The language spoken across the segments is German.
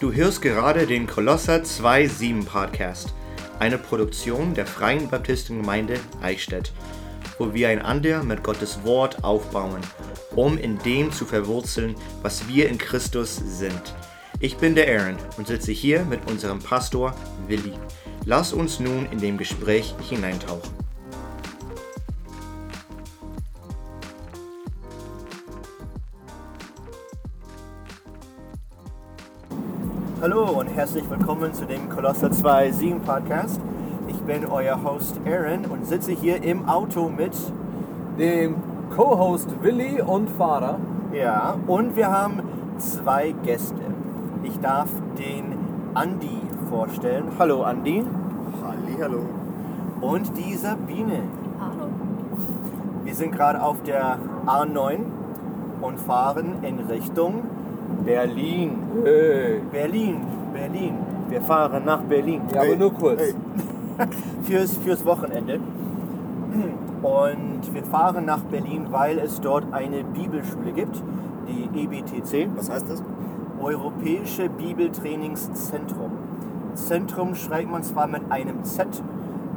Du hörst gerade den Kolosser 2.7 Podcast, eine Produktion der Freien Baptistengemeinde Eichstätt, wo wir einander mit Gottes Wort aufbauen, um in dem zu verwurzeln, was wir in Christus sind. Ich bin der Aaron und sitze hier mit unserem Pastor Willi. Lass uns nun in dem Gespräch hineintauchen. Herzlich willkommen zu dem Kolosser 2.7 Podcast. Ich bin euer Host Aaron und sitze hier im Auto mit dem Co-Host Willi und Fahrer. Ja, und wir haben zwei Gäste. Ich darf den Andi vorstellen. Hallo Andi. Halli, hallo. Und die Sabine. Hallo. Wir sind gerade auf der A9 und fahren in Richtung Berlin. Hey. Berlin, Berlin. Wir fahren nach Berlin. Ja, aber nur kurz. Hey. fürs, fürs Wochenende. Und wir fahren nach Berlin, weil es dort eine Bibelschule gibt, die EBTC, Was heißt das? Europäische Bibeltrainingszentrum. Zentrum schreibt man zwar mit einem Z,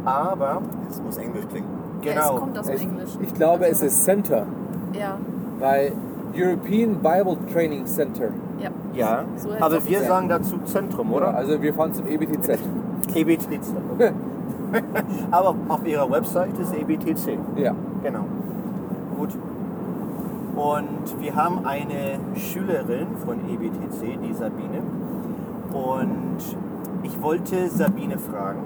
aber Es muss Englisch klingen. Ja, es genau. kommt aus dem Ich, Englisch. ich glaube, es ist Center, Ja, weil European Bible Training Center. ja. Ja, So aber es wir sagen dazu Zentrum, oder? Also wir fahren zum EBTZ. EBTC. aber auf ihrer Website ist EBTC. ja. Genau. Gut. Und wir haben eine Schülerin von EBTC, die Sabine. Und ich wollte Sabine fragen,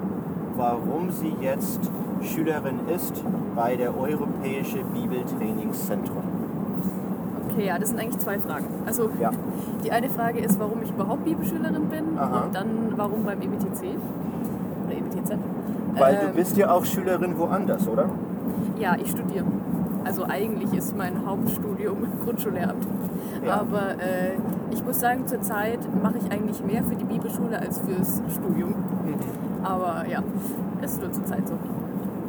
warum sie jetzt Schülerin ist bei der Europäische Bibeltrainingszentrum. Okay, ja, das sind eigentlich zwei Fragen. Also Ja. die eine Frage ist, warum ich überhaupt Bibelschülerin bin Aha. und dann warum beim EBTC oder EBTZ. Weil Ähm, du bist ja auch Schülerin woanders, oder? Ja, ich studiere. Also eigentlich ist mein Hauptstudium Grundschullehramt. Ja. Aber äh, ich muss sagen, zurzeit mache ich eigentlich mehr für die Bibelschule als fürs Studium. Aber ja, es ist nur zur Zeit so.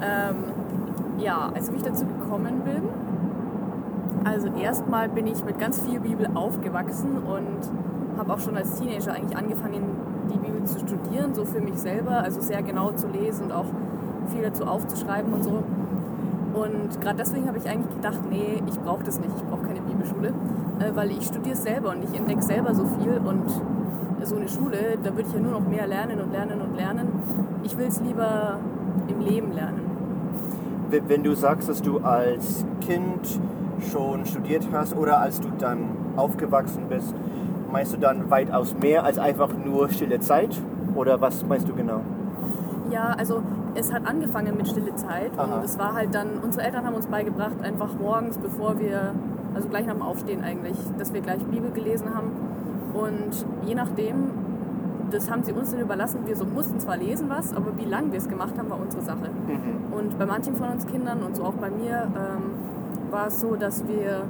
Ähm, ja, also wie ich dazu gekommen bin. Also erstmal bin ich mit ganz viel Bibel aufgewachsen und habe auch schon als Teenager eigentlich angefangen, die Bibel zu studieren, so für mich selber, also sehr genau zu lesen und auch viel dazu aufzuschreiben und so. Und gerade deswegen habe ich eigentlich gedacht, nee, ich brauche das nicht, ich brauche keine Bibelschule, äh, weil ich studiere selber und ich entdecke selber so viel und so eine Schule, da würde ich ja nur noch mehr lernen und lernen und lernen. Ich will es lieber im Leben lernen. Wenn du sagst, dass du als Kind schon studiert hast oder als du dann aufgewachsen bist, meinst du dann weitaus mehr als einfach nur stille Zeit? Oder was meinst du genau? Ja, also es hat angefangen mit stille Zeit Aha. und es war halt dann, unsere Eltern haben uns beigebracht, einfach morgens, bevor wir, also gleich nach dem Aufstehen eigentlich, dass wir gleich Bibel gelesen haben. Und je nachdem, das haben sie uns dann überlassen, wir so mussten zwar lesen was, aber wie lange wir es gemacht haben, war unsere Sache. Und bei manchen von uns Kindern und so auch bei mir ähm, war es so, dass wir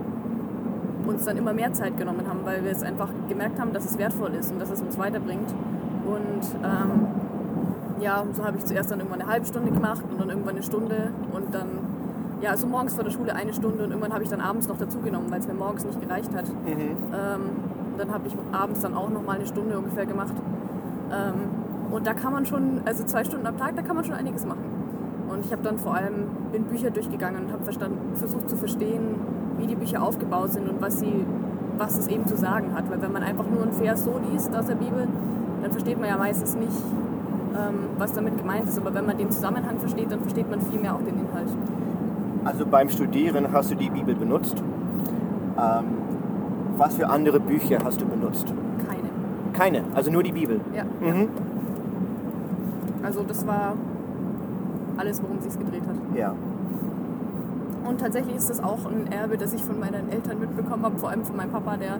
uns dann immer mehr Zeit genommen haben, weil wir es einfach gemerkt haben, dass es wertvoll ist und dass es uns weiterbringt. Und ähm, ja, so habe ich zuerst dann irgendwann eine halbe Stunde gemacht und dann irgendwann eine Stunde und dann, ja, also morgens vor der Schule eine Stunde und irgendwann habe ich dann abends noch dazugenommen, weil es mir morgens nicht gereicht hat. Ähm, dann habe ich abends dann auch noch mal eine Stunde ungefähr gemacht. Ähm, und da kann man schon, also zwei Stunden am Tag, da kann man schon einiges machen. Und ich habe dann vor allem, bin Bücher durchgegangen und habe versucht zu verstehen, wie die Bücher aufgebaut sind und was sie, was es eben zu sagen hat. Weil wenn man einfach nur einen Vers so liest aus der Bibel, dann versteht man ja meistens nicht, ähm, was damit gemeint ist. Aber wenn man den Zusammenhang versteht, dann versteht man viel mehr auch den Inhalt. Also beim Studieren hast du die Bibel benutzt. Ähm, was für andere Bücher hast du benutzt? Keine. Keine, also nur die Bibel. Ja. Mhm. Also das war alles, worum es sich gedreht hat. Ja. Und tatsächlich ist das auch ein Erbe, das ich von meinen Eltern mitbekommen habe, vor allem von meinem Papa, der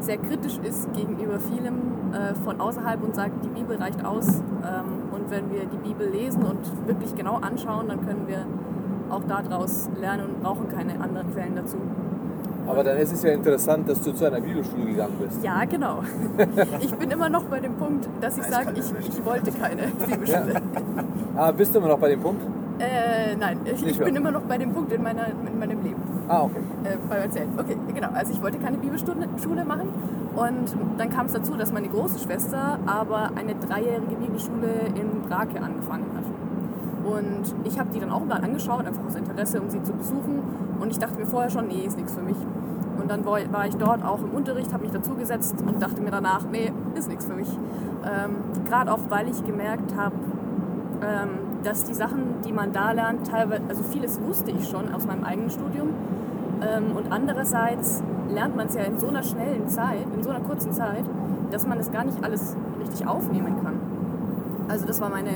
sehr kritisch ist gegenüber vielem äh, von außerhalb und sagt, die Bibel reicht aus. Ähm, und wenn wir die Bibel lesen und wirklich genau anschauen, dann können wir auch daraus lernen und brauchen keine anderen Quellen dazu. Aber dann ist es ja interessant, dass du zu einer Bibelschule gegangen bist. Ja, genau. Ich bin immer noch bei dem Punkt, dass ich sage, ich, ich wollte keine Bibelschule. Ah, bist du immer noch bei dem Punkt? Äh, nein, ich, ich bin immer noch bei dem Punkt in, meiner, in meinem Leben. Ah, okay. äh, beim Erzählen. Okay, genau. Also ich wollte keine Bibelschule Schule machen und dann kam es dazu, dass meine große Schwester aber eine dreijährige Bibelschule in Brake angefangen hat. Und ich habe die dann auch mal angeschaut, einfach aus Interesse, um sie zu besuchen. Und ich dachte mir vorher schon, nee, ist nichts für mich. Und dann war ich dort auch im Unterricht, habe mich dazugesetzt und dachte mir danach, nee, ist nichts für mich. Ähm, Gerade auch, weil ich gemerkt habe, ähm, dass die Sachen, die man da lernt, teilweise, also vieles wusste ich schon aus meinem eigenen Studium. Ähm, und andererseits lernt man es ja in so einer schnellen Zeit, in so einer kurzen Zeit, dass man es gar nicht alles richtig aufnehmen kann. Also das war meine,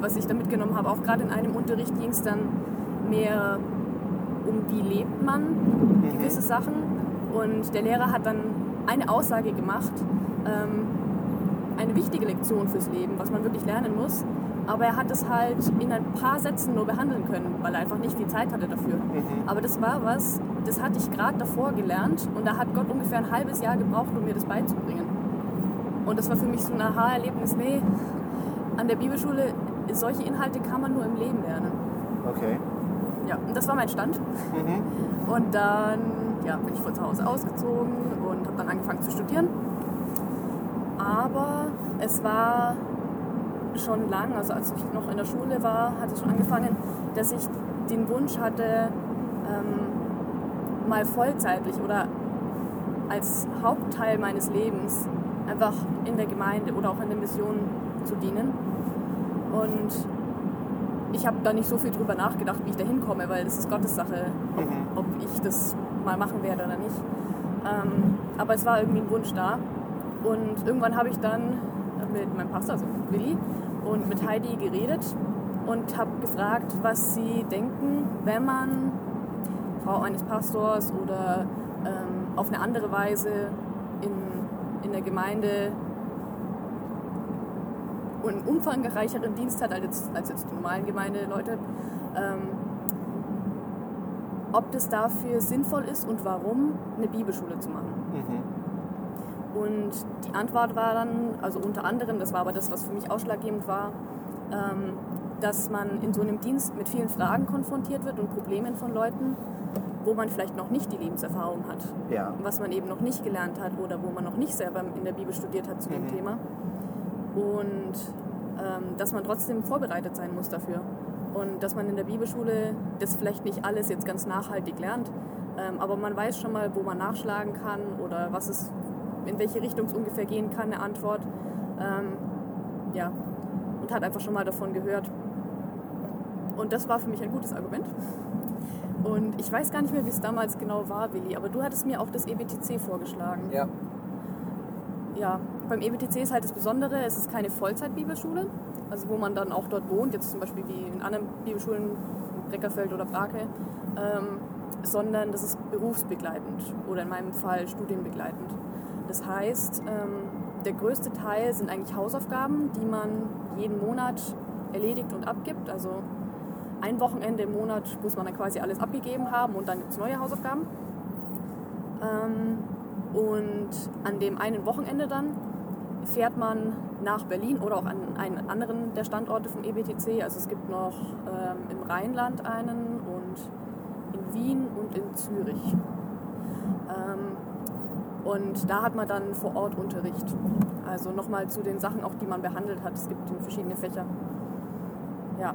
was ich da mitgenommen habe. Auch gerade in einem Unterricht ging es dann mehr um, wie lebt man gewisse Sachen. Und der Lehrer hat dann eine Aussage gemacht, ähm, eine wichtige Lektion fürs Leben, was man wirklich lernen muss. Aber er hat es halt in ein paar Sätzen nur behandeln können, weil er einfach nicht viel Zeit hatte dafür. Aber das war was, das hatte ich gerade davor gelernt und da hat Gott ungefähr ein halbes Jahr gebraucht, um mir das beizubringen. Und das war für mich so ein Aha-Erlebnis. Nee, an der Bibelschule, solche Inhalte kann man nur im Leben lernen. Okay. Ja, und das war mein Stand. Und dann ja, bin ich von zu Hause ausgezogen und habe dann angefangen zu studieren. Aber es war schon lang, also als ich noch in der Schule war, hatte ich schon angefangen, dass ich den Wunsch hatte, ähm, mal vollzeitlich oder als Hauptteil meines Lebens einfach in der Gemeinde oder auch in der Mission zu dienen. Und ich habe da nicht so viel drüber nachgedacht, wie ich da hinkomme, weil das ist Gottes Sache, ob, ob ich das mal machen werde oder nicht. Ähm, aber es war irgendwie ein Wunsch da. Und irgendwann habe ich dann mit meinem Pastor, also Willi, und mit Heidi geredet und habe gefragt, was sie denken, wenn man Frau eines Pastors oder ähm, auf eine andere Weise in, in der Gemeinde einen umfangreicheren Dienst hat als jetzt, als jetzt die normalen Gemeindeleute, ähm, ob das dafür sinnvoll ist und warum, eine Bibelschule zu machen. Und die Antwort war dann, also unter anderem, das war aber das, was für mich ausschlaggebend war, ähm, dass man in so einem Dienst mit vielen Fragen konfrontiert wird und Problemen von Leuten, wo man vielleicht noch nicht die Lebenserfahrung hat, Ja. was man eben noch nicht gelernt hat oder wo man noch nicht selber in der Bibel studiert hat zu dem Thema. Und ähm, dass man trotzdem vorbereitet sein muss dafür. Und dass man in der Bibelschule das vielleicht nicht alles jetzt ganz nachhaltig lernt, ähm, aber man weiß schon mal, wo man nachschlagen kann oder was es, in welche Richtung es ungefähr gehen kann, eine Antwort. Ähm, ja, und hat einfach schon mal davon gehört. Und das war für mich ein gutes Argument. Und ich weiß gar nicht mehr, wie es damals genau war, Willi, aber du hattest mir auch das EBTC vorgeschlagen. Ja. Ja, beim EBTC ist halt das Besondere, es ist keine Vollzeit-Bibelschule, also wo man dann auch dort wohnt, jetzt zum Beispiel wie in anderen Bibelschulen, Breckerfeld oder Brake, ähm, sondern das ist berufsbegleitend oder in meinem Fall studienbegleitend. Das heißt, ähm, der größte Teil sind eigentlich Hausaufgaben, die man jeden Monat erledigt und abgibt. Also ein Wochenende im Monat muss man dann quasi alles abgegeben haben und dann gibt es neue Hausaufgaben. Ähm, und an dem einen Wochenende dann fährt man nach Berlin oder auch an einen anderen der Standorte vom EBTC. Also es gibt noch ähm, im Rheinland einen und in Wien und in Zürich. Ähm, und da hat man dann vor Ort Unterricht. Also nochmal zu den Sachen auch, die man behandelt hat. Es gibt verschiedene Fächer. Ja,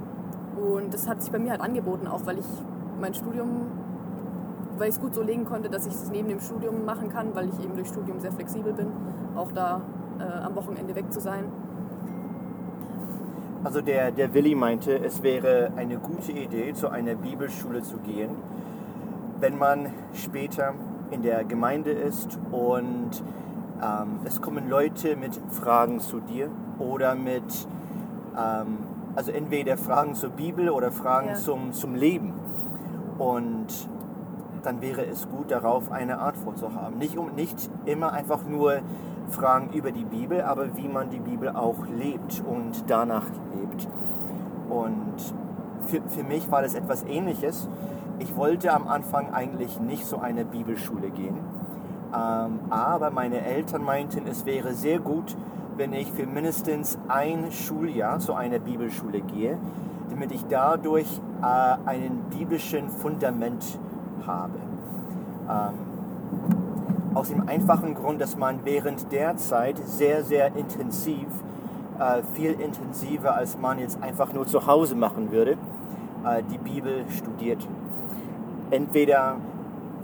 und das hat sich bei mir halt angeboten, auch weil ich mein Studium, weil ich es gut so legen konnte, dass ich es neben dem Studium machen kann, weil ich eben durch Studium sehr flexibel bin, auch da äh, am Wochenende weg zu sein. Also der, der Willi meinte, es wäre eine gute Idee, zu einer Bibelschule zu gehen, wenn man später in der Gemeinde ist und ähm, es kommen Leute mit Fragen zu dir oder mit, ähm, also entweder Fragen zur Bibel oder Fragen Ja. zum, zum Leben. Und dann wäre es gut, darauf eine Antwort zu haben. Nicht, um, nicht immer einfach nur Fragen über die Bibel, aber wie man die Bibel auch lebt und danach lebt. Und für, für mich war das etwas Ähnliches. Ich wollte am Anfang eigentlich nicht zu einer Bibelschule gehen, ähm, aber meine Eltern meinten, es wäre sehr gut, wenn ich für mindestens ein Schuljahr zu einer Bibelschule gehe, damit ich dadurch äh, einen biblischen Fundament habe. Ähm, aus dem einfachen Grund, dass man während der Zeit sehr, sehr intensiv, äh, viel intensiver als man jetzt einfach nur zu Hause machen würde, äh, die Bibel studiert. Entweder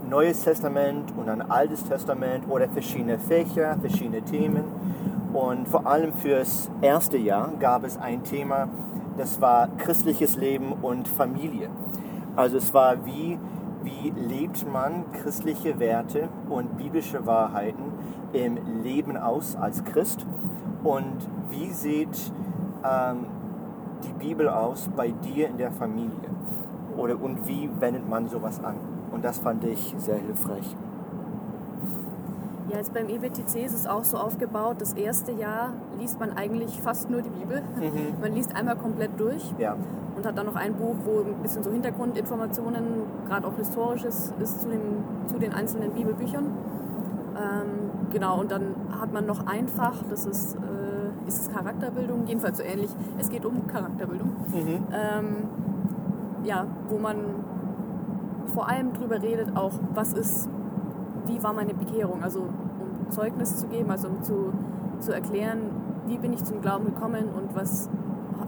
Neues Testament und ein Altes Testament oder verschiedene Fächer, verschiedene Themen. Und vor allem fürs erste Jahr gab es ein Thema, das war christliches Leben und Familie. Also es war wie, wie lebt man christliche Werte und biblische Wahrheiten im Leben aus als Christ und wie sieht ähm, die Bibel aus bei dir in der Familie oder und wie wendet man sowas an? Und das fand ich sehr hilfreich. Ja, jetzt beim EBTC ist es auch so aufgebaut, das erste Jahr liest man eigentlich fast nur die Bibel. Mhm. Man liest einmal komplett durch Ja. und hat dann noch ein Buch, wo ein bisschen so Hintergrundinformationen, gerade auch historisches, ist zu, dem, zu den einzelnen Bibelbüchern. Ähm, genau, und dann hat man noch ein Fach, das ist, äh, ist es Charakterbildung, jedenfalls so ähnlich. Es geht um Charakterbildung. Mhm. Ähm, ja, wo man vor allem drüber redet, auch was ist, wie war meine Bekehrung, also um Zeugnis zu geben, also um zu, zu erklären, wie bin ich zum Glauben gekommen und was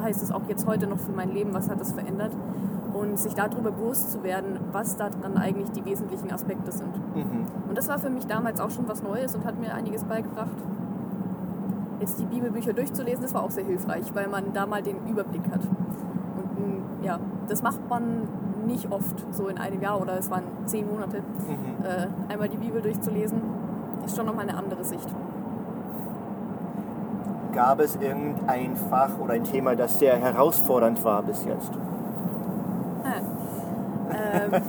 heißt es auch jetzt heute noch für mein Leben, was hat das verändert und sich darüber bewusst zu werden, was da dann eigentlich die wesentlichen Aspekte sind. Mhm. Und das war für mich damals auch schon was Neues und hat mir einiges beigebracht. Jetzt die Bibelbücher durchzulesen, das war auch sehr hilfreich, weil man da mal den Überblick hat. Und mm, ja, das macht man nicht oft, so in einem Jahr oder es waren zehn Monate. Mhm. Äh, einmal die Bibel durchzulesen, ist schon nochmal eine andere Sicht. Gab es irgendein Fach oder ein Thema, das sehr herausfordernd war bis jetzt? Ähm,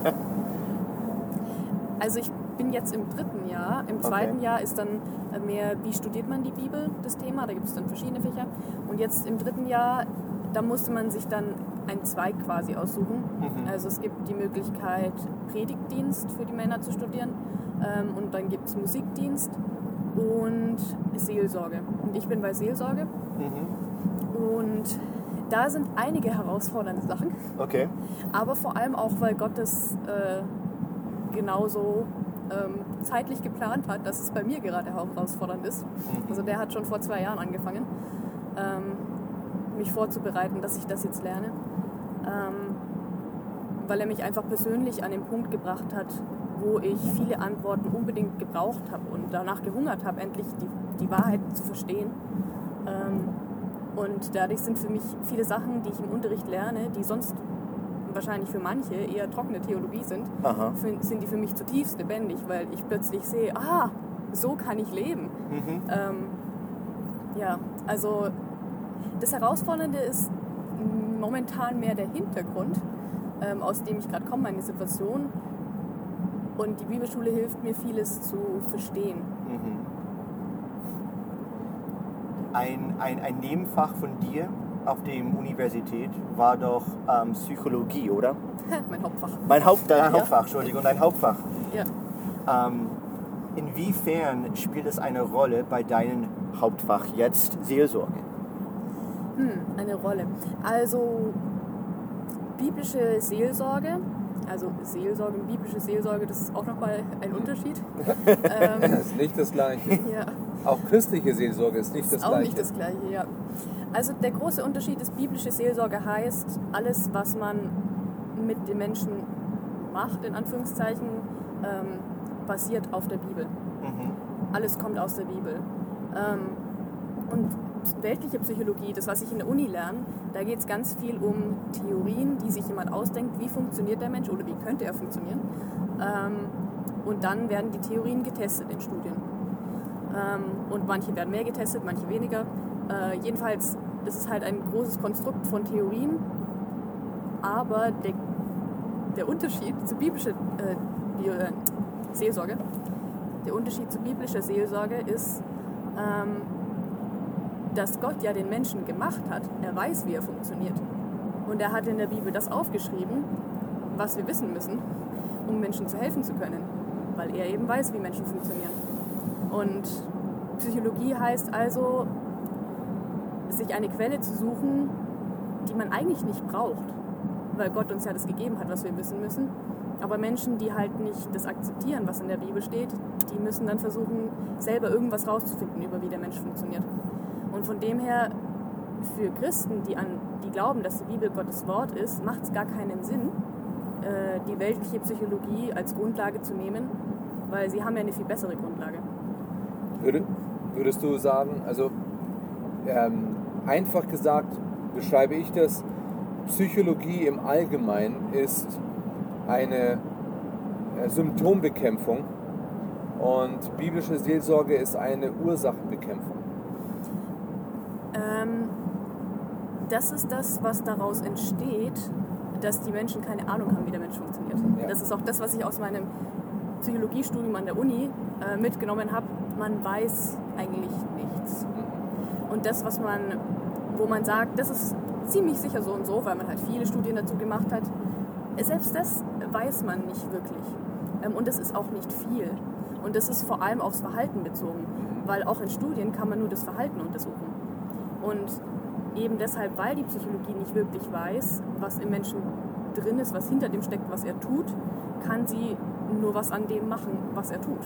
also ich bin jetzt im dritten Jahr. Im zweiten Jahr ist dann mehr, wie studiert man die Bibel, das Thema. Da gibt es dann verschiedene Fächer. Und jetzt im dritten Jahr, da musste man sich dann einen Zweig quasi aussuchen. Mhm. Also es gibt die Möglichkeit, Predigtdienst für die Männer zu studieren. Ähm, und dann gibt es Musikdienst und Seelsorge. Und ich bin bei Seelsorge. Mhm. Und da sind einige herausfordernde Sachen. Okay. Aber vor allem auch, weil Gott es äh, genauso ähm, zeitlich geplant hat, dass es bei mir gerade herausfordernd ist. Also der hat schon vor zwei Jahren angefangen, ähm, mich vorzubereiten, dass ich das jetzt lerne. Ähm, weil er mich einfach persönlich an den Punkt gebracht hat, wo ich viele Antworten unbedingt gebraucht habe und danach gehungert habe, endlich die, die Wahrheit zu verstehen. Ähm, und dadurch sind für mich viele Sachen, die ich im Unterricht lerne, die sonst wahrscheinlich für manche eher trockene Theologie sind, für, sind die für mich zutiefst lebendig, weil ich plötzlich sehe, ah, so kann ich leben. Mhm. Ähm, ja, also das Herausfordernde ist momentan mehr der Hintergrund, ähm, aus dem ich gerade komme, meine Situation. Und die Bibelschule hilft mir, vieles zu verstehen. Mhm. Ein, ein, ein Nebenfach von dir auf der Universität war doch ähm, Psychologie, oder? mein Hauptfach. Mein Haupt, dein Ja. Hauptfach, Entschuldigung, dein Hauptfach. Ja. Ähm, inwiefern spielt es eine Rolle bei deinem Hauptfach jetzt Seelsorge? Hm, eine Rolle. Also biblische Seelsorge, also Seelsorge und biblische Seelsorge, das ist auch nochmal ein Unterschied. ähm, Das ist nicht das Gleiche. ja. Auch christliche Seelsorge ist nicht das ist auch Gleiche. nicht das Gleiche, ja. Also der große Unterschied ist, biblische Seelsorge heißt, alles, was man mit den Menschen macht, in Anführungszeichen, ähm, basiert auf der Bibel. Mhm. Alles kommt aus der Bibel. Ähm, und weltliche Psychologie, das, was ich in der Uni lerne, da geht es ganz viel um Theorien, die sich jemand ausdenkt, wie funktioniert der Mensch oder wie könnte er funktionieren. Ähm, und dann werden die Theorien getestet in Studien. Ähm, und manche werden mehr getestet, manche weniger. Äh, jedenfalls ist es halt ein großes Konstrukt von Theorien, aber der, der Unterschied zu biblischer äh, äh, Seelsorge, der Unterschied zu biblischer Seelsorge ist, ähm, dass Gott ja den Menschen gemacht hat. Er weiß, wie er funktioniert. Und er hat in der Bibel das aufgeschrieben, was wir wissen müssen, um Menschen zu helfen zu können. Weil er eben weiß, wie Menschen funktionieren. Und Psychologie heißt also, sich eine Quelle zu suchen, die man eigentlich nicht braucht, weil Gott uns ja das gegeben hat, was wir wissen müssen. Aber Menschen, die halt nicht das akzeptieren, was in der Bibel steht, die müssen dann versuchen, selber irgendwas rauszufinden über wie der Mensch funktioniert. Und von dem her, für Christen, die, an, die glauben, dass die Bibel Gottes Wort ist, macht es gar keinen Sinn, äh, die weltliche Psychologie als Grundlage zu nehmen, weil sie haben ja eine viel bessere Grundlage. Würde, würdest du sagen, also ähm, einfach gesagt beschreibe ich das, Psychologie im Allgemeinen ist eine äh, Symptombekämpfung und biblische Seelsorge ist eine Ursachenbekämpfung. Ähm, das ist das, was daraus entsteht, dass die Menschen keine Ahnung haben, wie der Mensch funktioniert. Ja. Das ist auch das, was ich aus meinem Psychologiestudium an der Uni äh, mitgenommen habe. Man weiß eigentlich nichts. Und das, was man, wo man sagt, das ist ziemlich sicher so und so, weil man halt viele Studien dazu gemacht hat, selbst das weiß man nicht wirklich. Ähm, und das ist auch nicht viel. Und das ist vor allem aufs Verhalten bezogen, weil auch in Studien kann man nur das Verhalten untersuchen. Und eben deshalb, weil die Psychologie nicht wirklich weiß, was im Menschen drin ist, was hinter dem steckt, was er tut, kann sie nur was an dem machen, was er tut.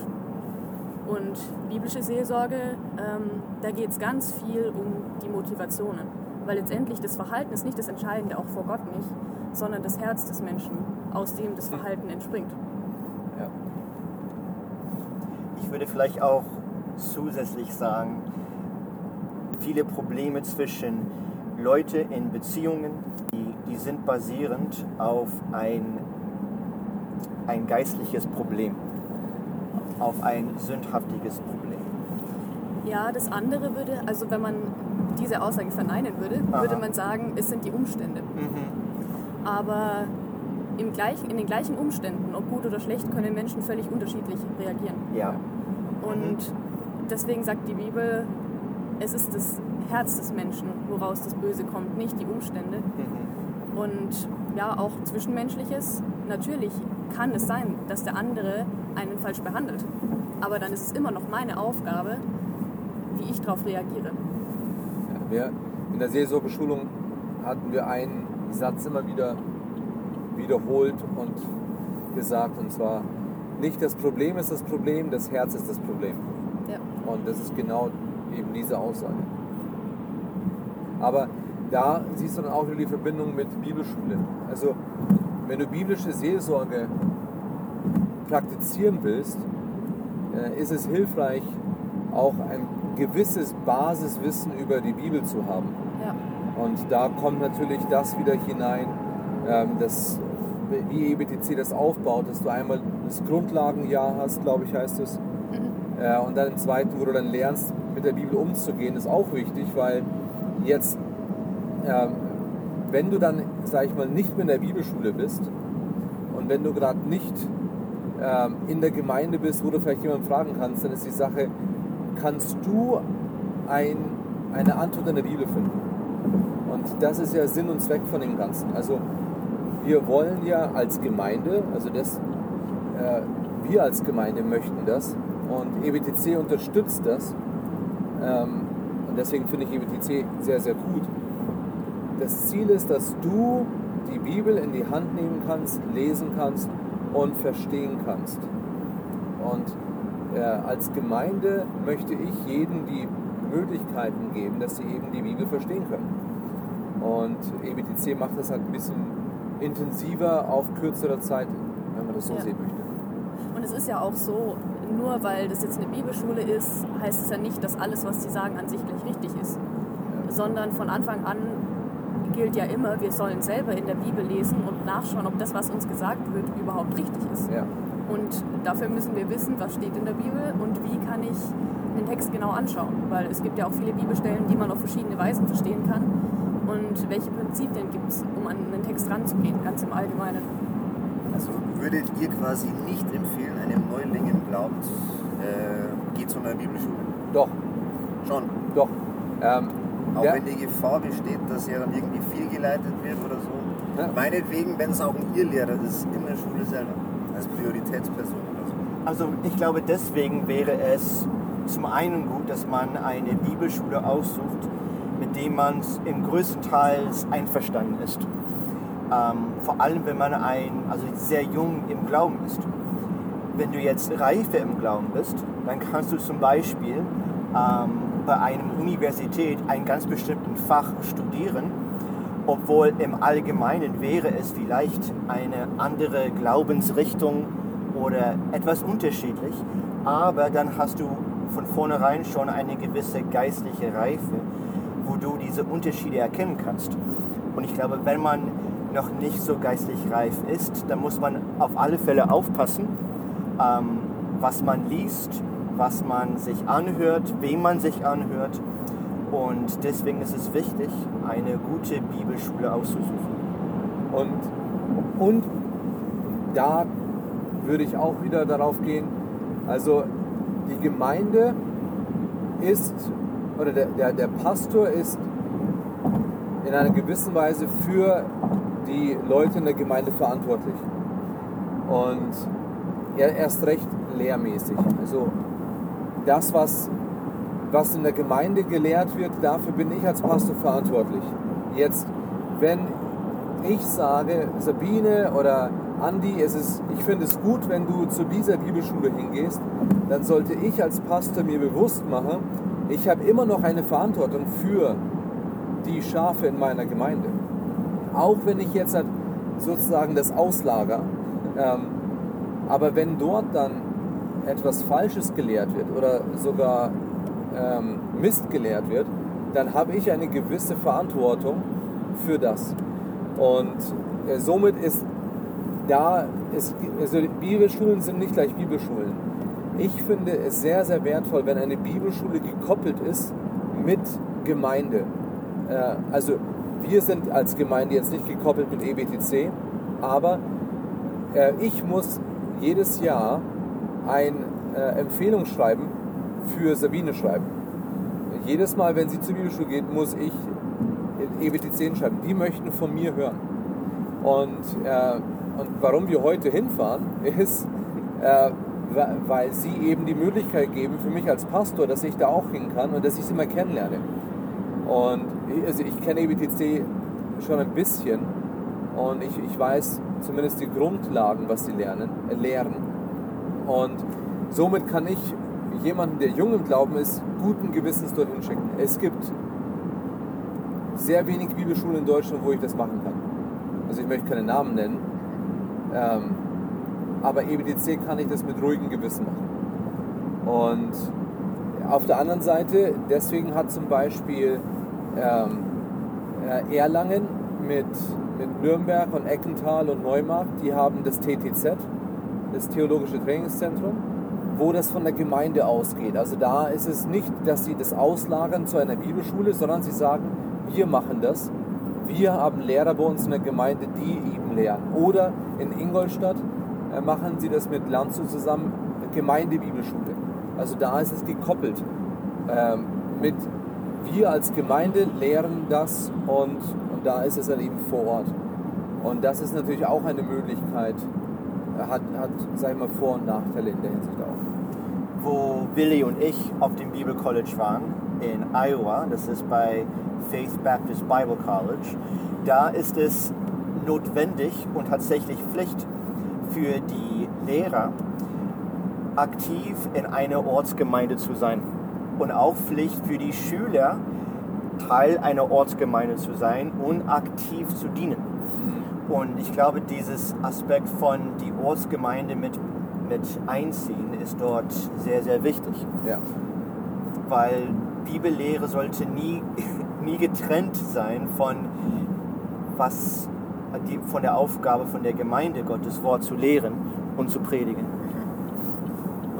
Und biblische Seelsorge, ähm, da geht es ganz viel um die Motivationen. Weil letztendlich das Verhalten ist nicht das Entscheidende, auch vor Gott nicht, sondern das Herz des Menschen, aus dem das Verhalten entspringt. Ja. Ich würde vielleicht auch zusätzlich sagen, viele Probleme zwischen Leute in Beziehungen, die, die sind basierend auf ein, ein geistliches Problem, auf ein sündhaftiges Problem. Ja, das andere würde, also wenn man diese Aussage verneinen würde, Aha. würde man sagen, es sind die Umstände. Mhm. Aber im gleichen, in den gleichen Umständen, ob gut oder schlecht, können Menschen völlig unterschiedlich reagieren. Ja. Und deswegen sagt die Bibel, es ist das Herz des Menschen, woraus das Böse kommt, nicht die Umstände. Mhm. Und ja, auch Zwischenmenschliches, natürlich kann es sein, dass der andere einen falsch behandelt. Aber dann ist es immer noch meine Aufgabe, wie ich darauf reagiere. Ja, wir, in der Seelsorgeschulung hatten wir einen Satz immer wieder wiederholt und gesagt, und zwar, nicht das Problem ist das Problem, das Herz ist das Problem. Ja. Und das ist genau eben diese Aussage. Aber da siehst du dann auch wieder die Verbindung mit Bibelschule. Also, wenn du biblische Seelsorge praktizieren willst, äh, ist es hilfreich, auch ein gewisses Basiswissen über die Bibel zu haben. Ja. Und da kommt natürlich das wieder hinein, ähm, das, wie EBTC das aufbaut, dass du einmal das Grundlagenjahr hast, glaube ich, heißt es. Äh, und dann im zweiten, wo du dann lernst, mit der Bibel umzugehen, ist auch wichtig, weil jetzt, ähm, wenn du dann, sag ich mal, nicht mehr in der Bibelschule bist und wenn du gerade nicht ähm, in der Gemeinde bist, wo du vielleicht jemanden fragen kannst, dann ist die Sache, kannst du ein, eine Antwort in der Bibel finden? Und das ist ja Sinn und Zweck von dem Ganzen. Also wir wollen ja als Gemeinde, also das, äh, wir als Gemeinde möchten das und EBTC unterstützt das. Ähm, und deswegen finde ich EBTC sehr, sehr gut. Das Ziel ist, dass du die Bibel in die Hand nehmen kannst, lesen kannst und verstehen kannst. Und äh, als Gemeinde möchte ich jedem die Möglichkeiten geben, dass sie eben die Bibel verstehen können. Und EBTC macht das halt ein bisschen intensiver auf kürzerer Zeit, wenn man das so Ja. sehen möchte. Und es ist ja auch so, nur weil das jetzt eine Bibelschule ist, heißt es ja nicht, dass alles, was sie sagen, an sich gleich richtig ist. Sondern von Anfang an gilt ja immer, wir sollen selber in der Bibel lesen und nachschauen, ob das, was uns gesagt wird, überhaupt richtig ist. Ja. Und dafür müssen wir wissen, was steht in der Bibel und wie kann ich den Text genau anschauen. Weil es gibt ja auch viele Bibelstellen, die man auf verschiedene Weisen verstehen kann. Und welche Prinzipien gibt es, um an einen Text ranzugehen, ganz im Allgemeinen. Also würdet ihr quasi nicht empfehlen, einem Neuling im Glauben, äh, geht zu einer Bibelschule? Doch, Schon. doch. Ähm, Auch ja, wenn die Gefahr besteht, dass er dann irgendwie fehlgeleitet wird oder so. Ja. Meinetwegen, wenn es auch ein Irrlehrer ist, in der Schule selber. Als Prioritätsperson oder so. Also ich glaube, deswegen wäre es zum einen gut, dass man eine Bibelschule aussucht, mit dem man im größten Teil einverstanden ist. Ähm, vor allem, wenn man ein, also sehr jung im Glauben ist. Wenn du jetzt reife im Glauben bist, dann kannst du zum Beispiel ähm, bei einer Universität ein ganz bestimmtes Fach studieren, obwohl im Allgemeinen wäre es vielleicht eine andere Glaubensrichtung oder etwas unterschiedlich, aber dann hast du von vornherein schon eine gewisse geistliche Reife, wo du diese Unterschiede erkennen kannst. Und ich glaube, wenn man noch nicht so geistlich reif ist, dann muss man auf alle Fälle aufpassen, ähm, was man liest, was man sich anhört, wem man sich anhört. Und deswegen ist es wichtig, eine gute Bibelschule auszusuchen. Und, und da würde ich auch wieder darauf gehen, also die Gemeinde ist, oder der, der, der Pastor ist in einer gewissen Weise für die Leute in der Gemeinde verantwortlich. Und er erst recht lehrmäßig. Also das, was, was in der Gemeinde gelehrt wird, dafür bin ich als Pastor verantwortlich. Jetzt, wenn ich sage, Sabine oder Andi, es ist, ich finde es gut, wenn du zu dieser Bibelschule hingehst, dann sollte ich als Pastor mir bewusst machen, ich habe immer noch eine Verantwortung für die Schafe in meiner Gemeinde. Auch wenn ich jetzt halt sozusagen das auslager, ähm, aber wenn dort dann etwas Falsches gelehrt wird oder sogar ähm, Mist gelehrt wird, dann habe ich eine gewisse Verantwortung für das. Und äh, somit ist da, ist, also Bibelschulen sind nicht gleich Bibelschulen. Ich finde es sehr, sehr wertvoll, wenn eine Bibelschule gekoppelt ist mit Gemeinde. Äh, also wir sind als Gemeinde jetzt nicht gekoppelt mit EBTC, aber äh, ich muss jedes Jahr ein äh, Empfehlungsschreiben für Sabine schreiben. Jedes Mal, wenn sie zur Bibelschule geht, muss ich EBTC schreiben. Die möchten von mir hören. Und, äh, und warum wir heute hinfahren, ist, äh, weil sie eben die Möglichkeit geben für mich als Pastor, dass ich da auch hin kann und dass ich sie mal kennenlerne. Und also ich kenne EBTC schon ein bisschen und ich, ich weiß zumindest die Grundlagen, was sie lernen, äh, lehren. Und somit kann ich jemanden, der jung im Glauben ist, guten Gewissens dorthin schicken. Es gibt sehr wenig Bibelschulen in Deutschland, wo ich das machen kann. Also ich möchte keine Namen nennen, ähm, aber EBTC kann ich das mit ruhigem Gewissen machen. Und auf der anderen Seite, deswegen hat zum Beispiel ähm, äh, Erlangen mit, mit Nürnberg und Eckental und Neumarkt, die haben das TTZ, das Theologische Trainingszentrum, wo das von der Gemeinde ausgeht. Also da ist es nicht, dass sie das auslagern zu einer Bibelschule, sondern sie sagen, wir machen das. Wir haben Lehrer bei uns in der Gemeinde, die eben lehren. Oder in Ingolstadt äh, machen sie das mit Landshut zusammen, Gemeindebibelschule. Also da ist es gekoppelt ähm, mit wir als Gemeinde lehren das und, und da ist es dann eben vor Ort. Und das ist natürlich auch eine Möglichkeit, hat, hat sag ich mal, Vor- und Nachteile in der Hinsicht auch. Wo Willi und ich auf dem Bible College waren, in Iowa, das ist bei Faith Baptist Bible College, da ist es notwendig und tatsächlich Pflicht für die Lehrer, aktiv in einer Ortsgemeinde zu sein. Und auch Pflicht für die Schüler, Teil einer Ortsgemeinde zu sein und aktiv zu dienen. Und ich glaube, dieses Aspekt von die Ortsgemeinde mit, mit einziehen ist dort sehr, sehr wichtig. Ja. Weil Bibellehre sollte nie, nie getrennt sein von, was, die, von der Aufgabe von der Gemeinde, Gottes Wort zu lehren und zu predigen.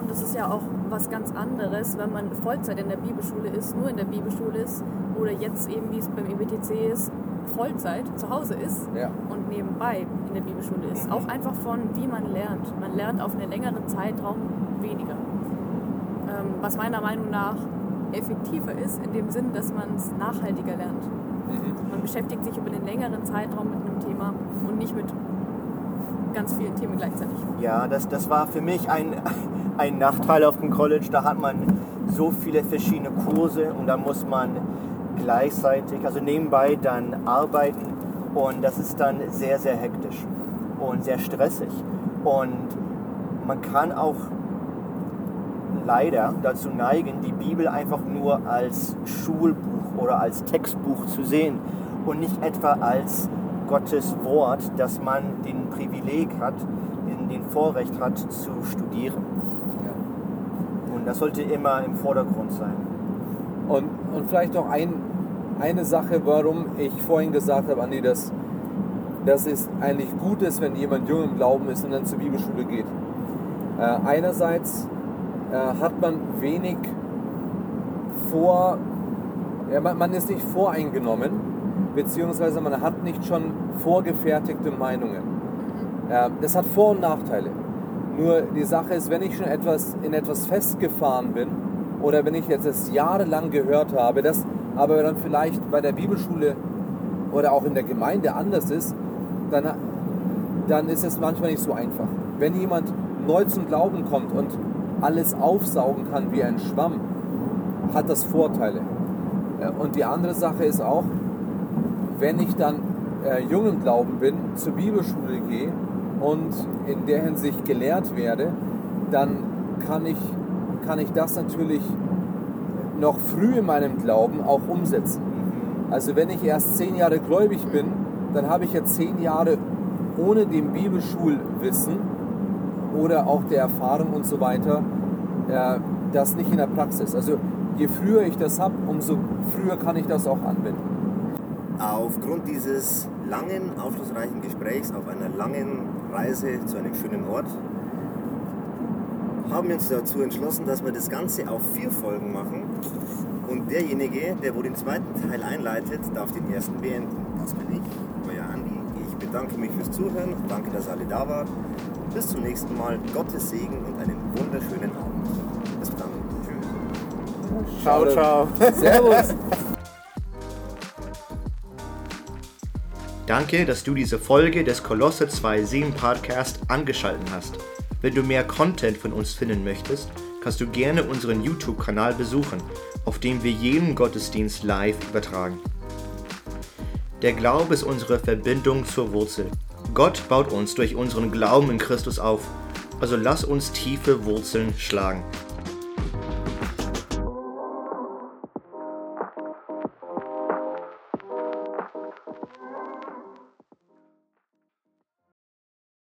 Und es ist ja auch was ganz anderes, wenn man Vollzeit in der Bibelschule ist, nur in der Bibelschule ist oder jetzt eben, wie es beim EBTC ist, Vollzeit zu Hause ist Ja. und nebenbei in der Bibelschule ist. Auch einfach von, wie man lernt. Man lernt auf einen längeren Zeitraum weniger. Ähm, was meiner Meinung nach effektiver ist, in dem Sinn, dass man es nachhaltiger lernt. Man beschäftigt sich über einen längeren Zeitraum mit einem Thema und nicht mit ganz vielen Themen gleichzeitig. Ja, das, das war für mich ein, ein Nachteil auf dem College. Da hat man so viele verschiedene Kurse und da muss man gleichzeitig, also nebenbei dann arbeiten und das ist dann sehr, sehr hektisch und sehr stressig. Und man kann auch leider dazu neigen, die Bibel einfach nur als Schulbuch oder als Textbuch zu sehen und nicht etwa als Gottes Wort, dass man den Privileg hat, den, den Vorrecht hat zu studieren. Und das sollte immer im Vordergrund sein. Und, und vielleicht noch ein, eine Sache, warum ich vorhin gesagt habe, Andi, dass, dass es eigentlich gut ist, wenn jemand jung im Glauben ist und dann zur Bibelschule geht. Äh, einerseits äh, hat man wenig vor, ja, man, man ist nicht voreingenommen, beziehungsweise man hat nicht schon vorgefertigte Meinungen. Das hat Vor- und Nachteile. Nur die Sache ist, wenn ich schon etwas in etwas festgefahren bin oder wenn ich jetzt das jahrelang gehört habe, das aber dann vielleicht bei der Bibelschule oder auch in der Gemeinde anders ist, dann, dann ist es manchmal nicht so einfach. Wenn jemand neu zum Glauben kommt und alles aufsaugen kann wie ein Schwamm, hat das Vorteile. Und die andere Sache ist auch, wenn ich dann äh, jung im Glauben bin, zur Bibelschule gehe und in der Hinsicht gelehrt werde, dann kann ich, kann ich das natürlich noch früh in meinem Glauben auch umsetzen. Also wenn ich erst zehn Jahre gläubig bin, dann habe ich ja zehn Jahre ohne dem Bibelschulwissen oder auch der Erfahrung und so weiter, äh, das nicht in der Praxis. Also je früher ich das habe, umso früher kann ich das auch anwenden. Aufgrund dieses langen, aufschlussreichen Gesprächs auf einer langen Reise zu einem schönen Ort haben wir uns dazu entschlossen, dass wir das Ganze auf vier Folgen machen. Und derjenige, der wohl den zweiten Teil einleitet, darf den ersten beenden. Das bin ich, euer Andi. Ich bedanke mich fürs Zuhören. Danke, dass alle da wart. Bis zum nächsten Mal. Gottes Segen und einen wunderschönen Abend. Bis dann. Tschüss. Ciao, ciao. Servus! Danke, dass du diese Folge des Kolosse 2.7 Podcast angeschaltet hast. Wenn du mehr Content von uns finden möchtest, kannst du gerne unseren YouTube-Kanal besuchen, auf dem wir jeden Gottesdienst live übertragen. Der Glaube ist unsere Verbindung zur Wurzel. Gott baut uns durch unseren Glauben in Christus auf, also lass uns tiefe Wurzeln schlagen.